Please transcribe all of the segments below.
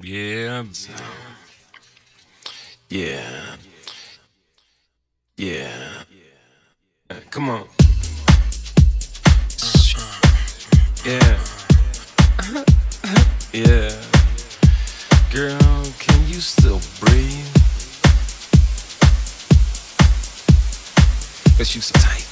Yeah. Yeah. Yeah. Uh, Come on. Yeah. Yeah. Girl, can you still breathe? Cause you so tight.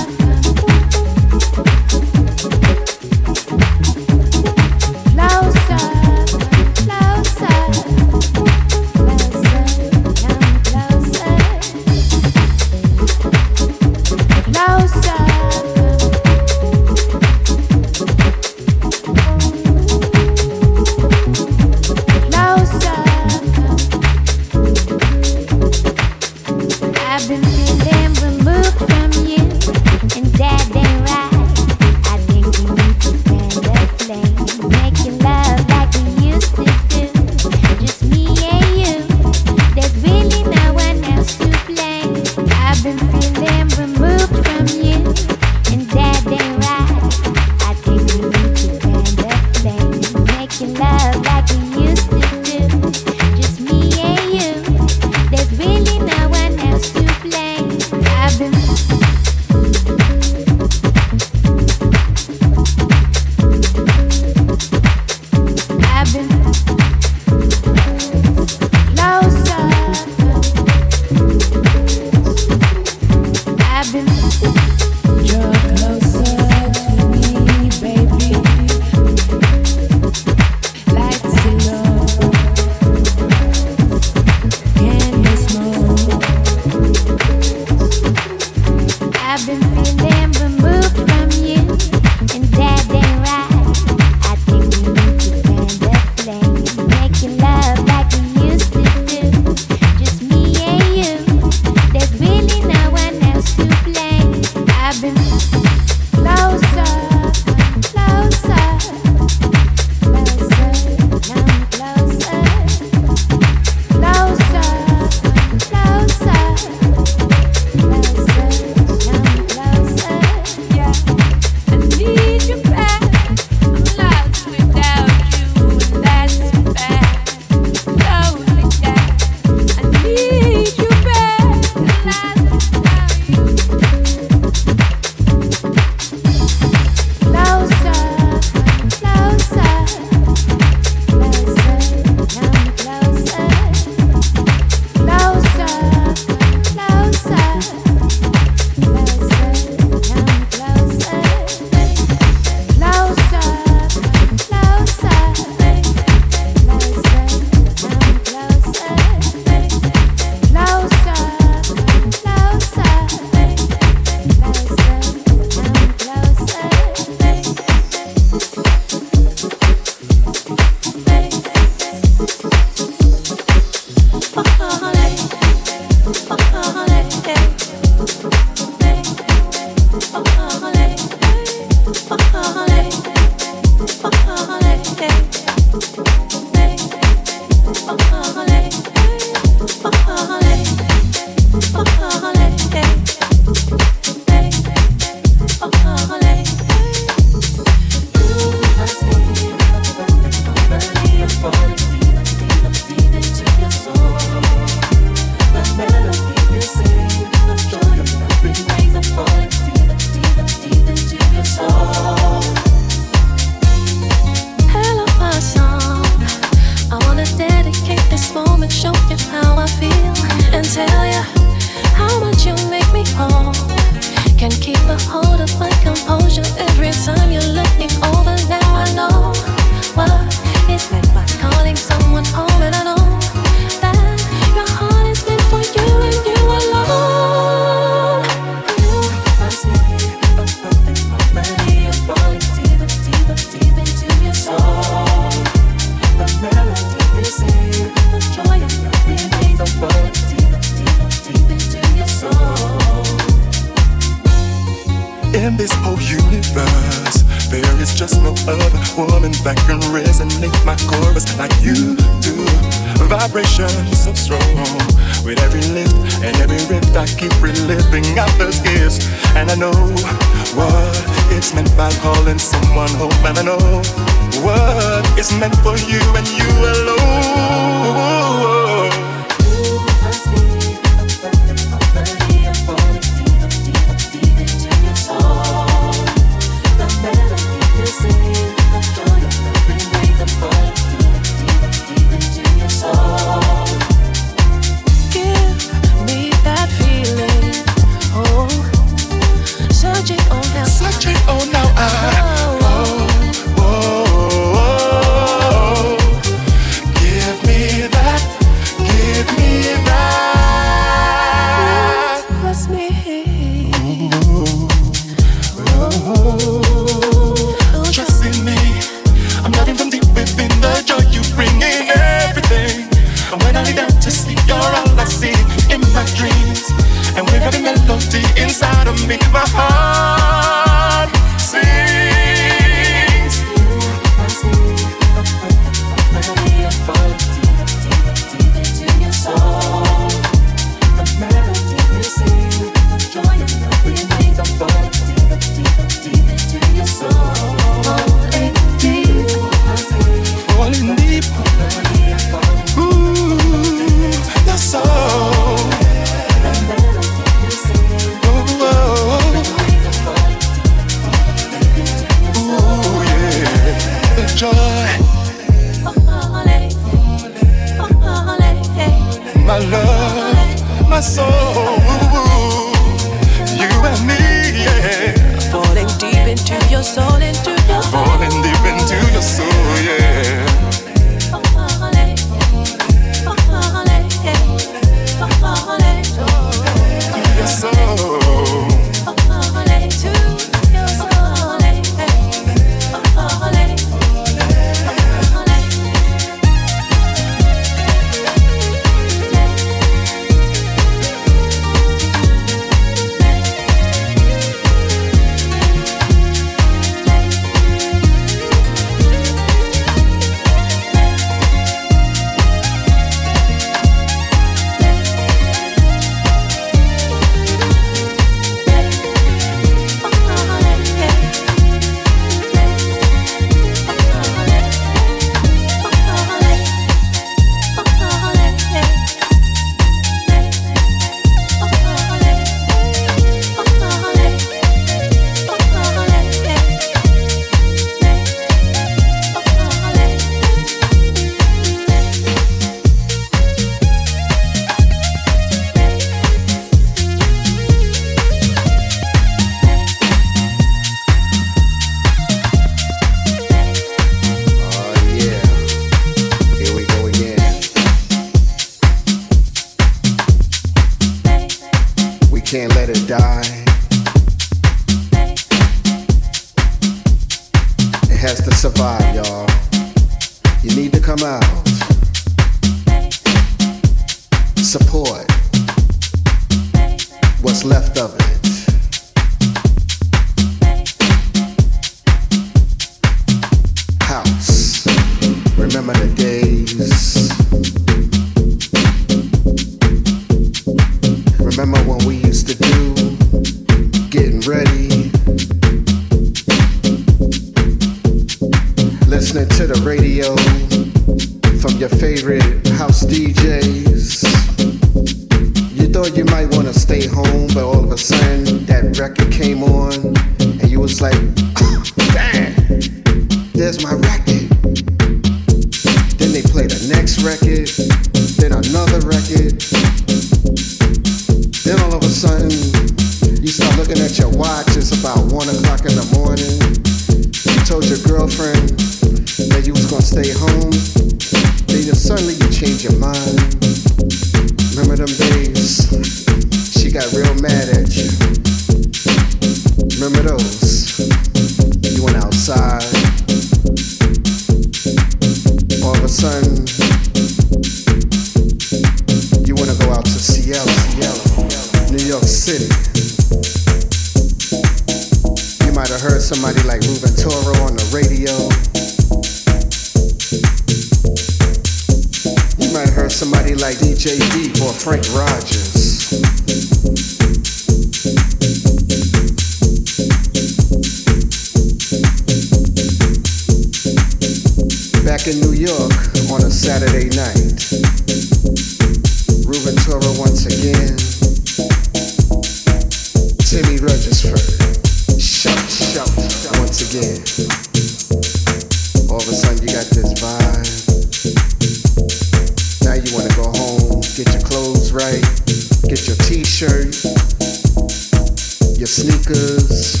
Your sneakers,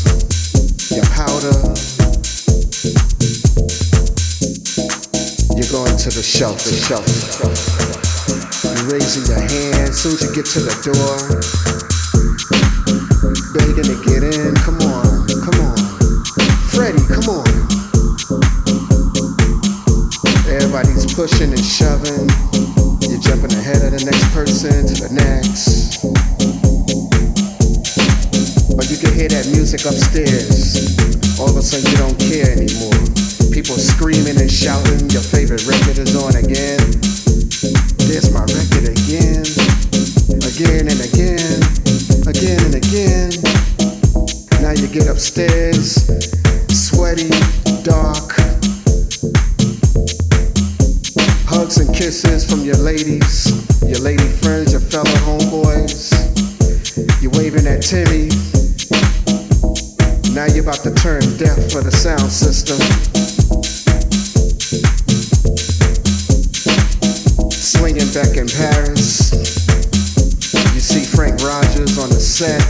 your powder. You're going to the shelf, the shelf. You're raising your hand soon as you get to the door begging to get in. Come on, come on. Freddie, come on. Everybody's pushing and shoving. You're jumping ahead of the next person to the next. Hear that music upstairs. All of a sudden you don't care anymore. People screaming and shouting. Your favorite record is on again. There's my record again. Again and again again and again. Now you get upstairs, sweaty, dark. Hugs and kisses from your ladies, your lady friends, your fellow homeboys. You're waving at Timmy. Now you're about to turn deaf for the sound system. Swinging back in Paris. You see Frank Rogers on the set.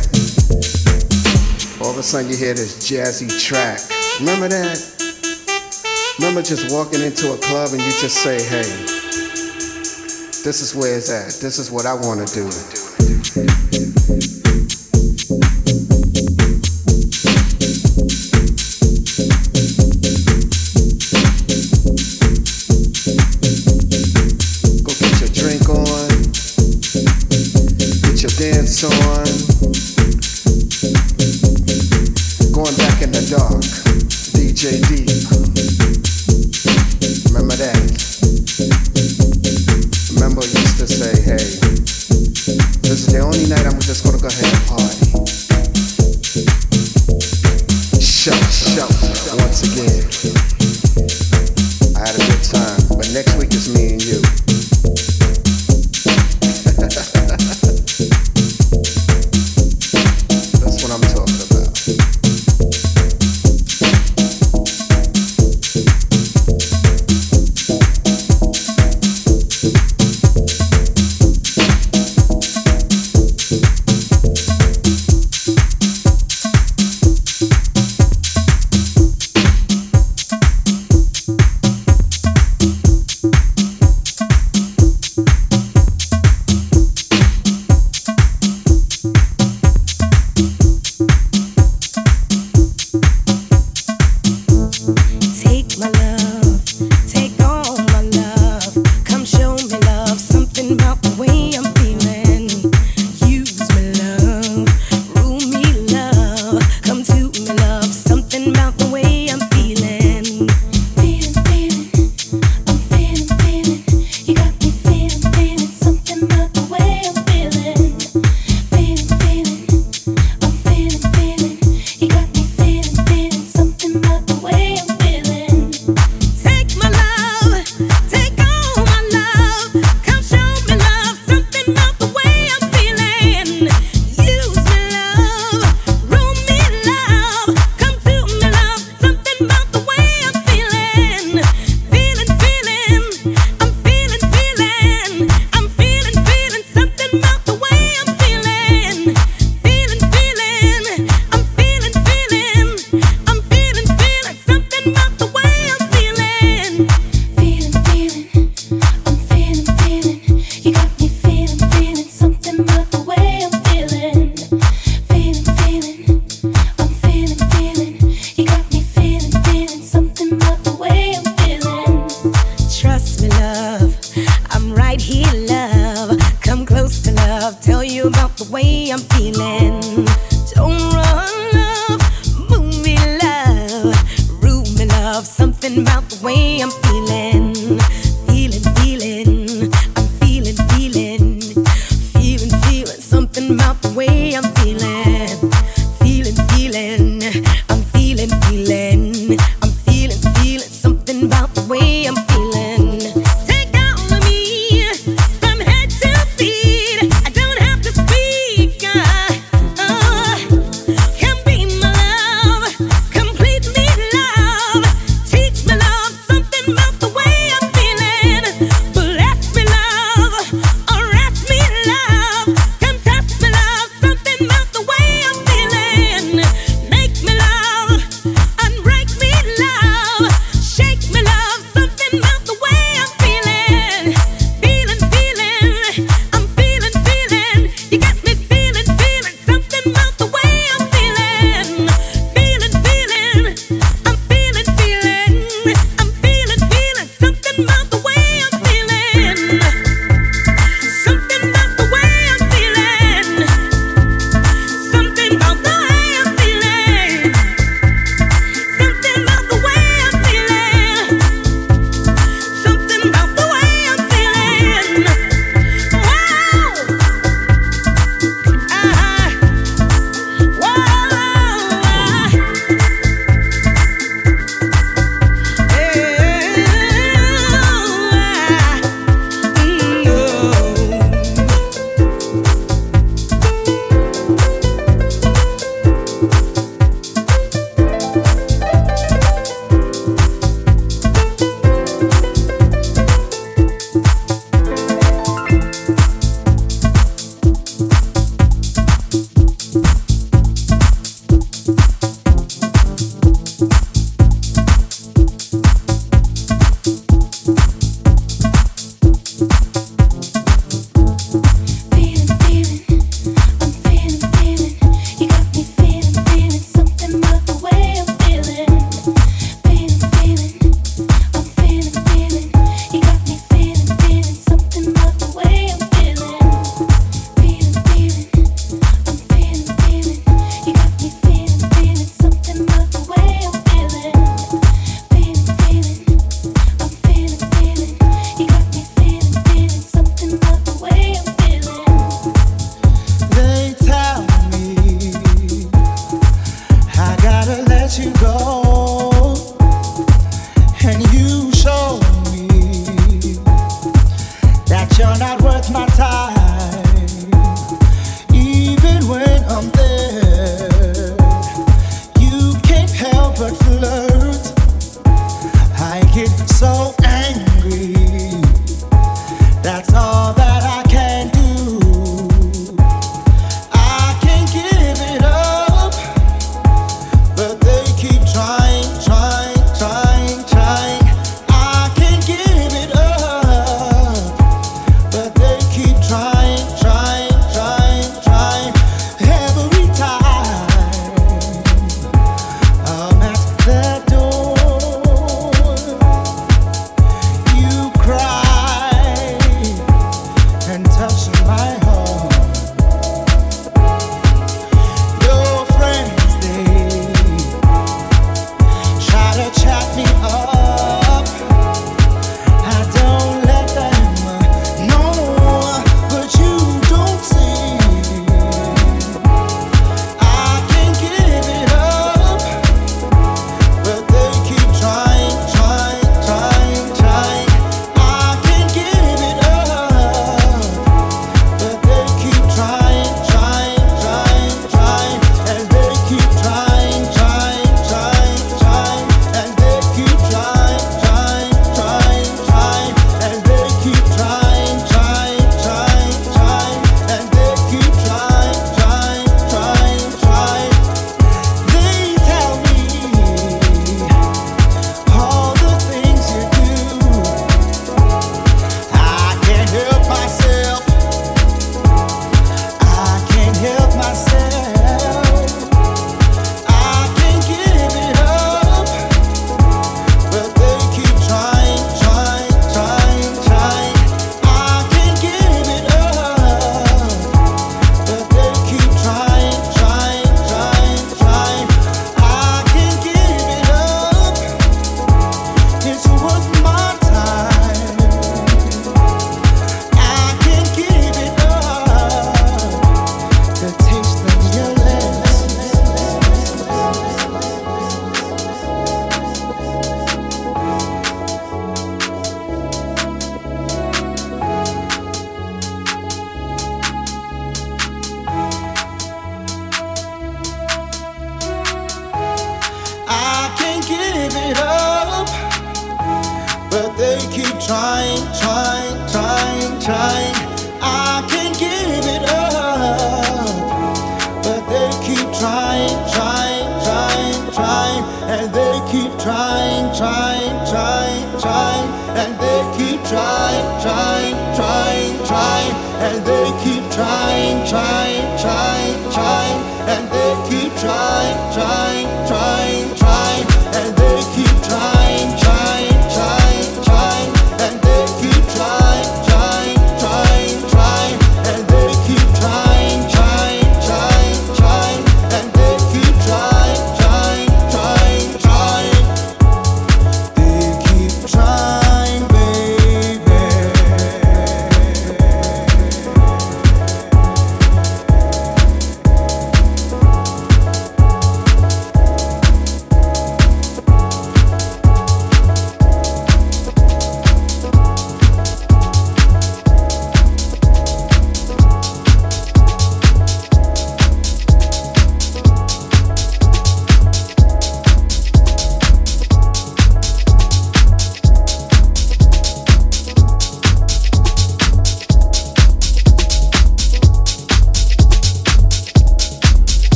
All of a sudden you hear this jazzy track. Remember that? Remember just walking into a club and you just say, hey, this is where it's at. This is what I want to do.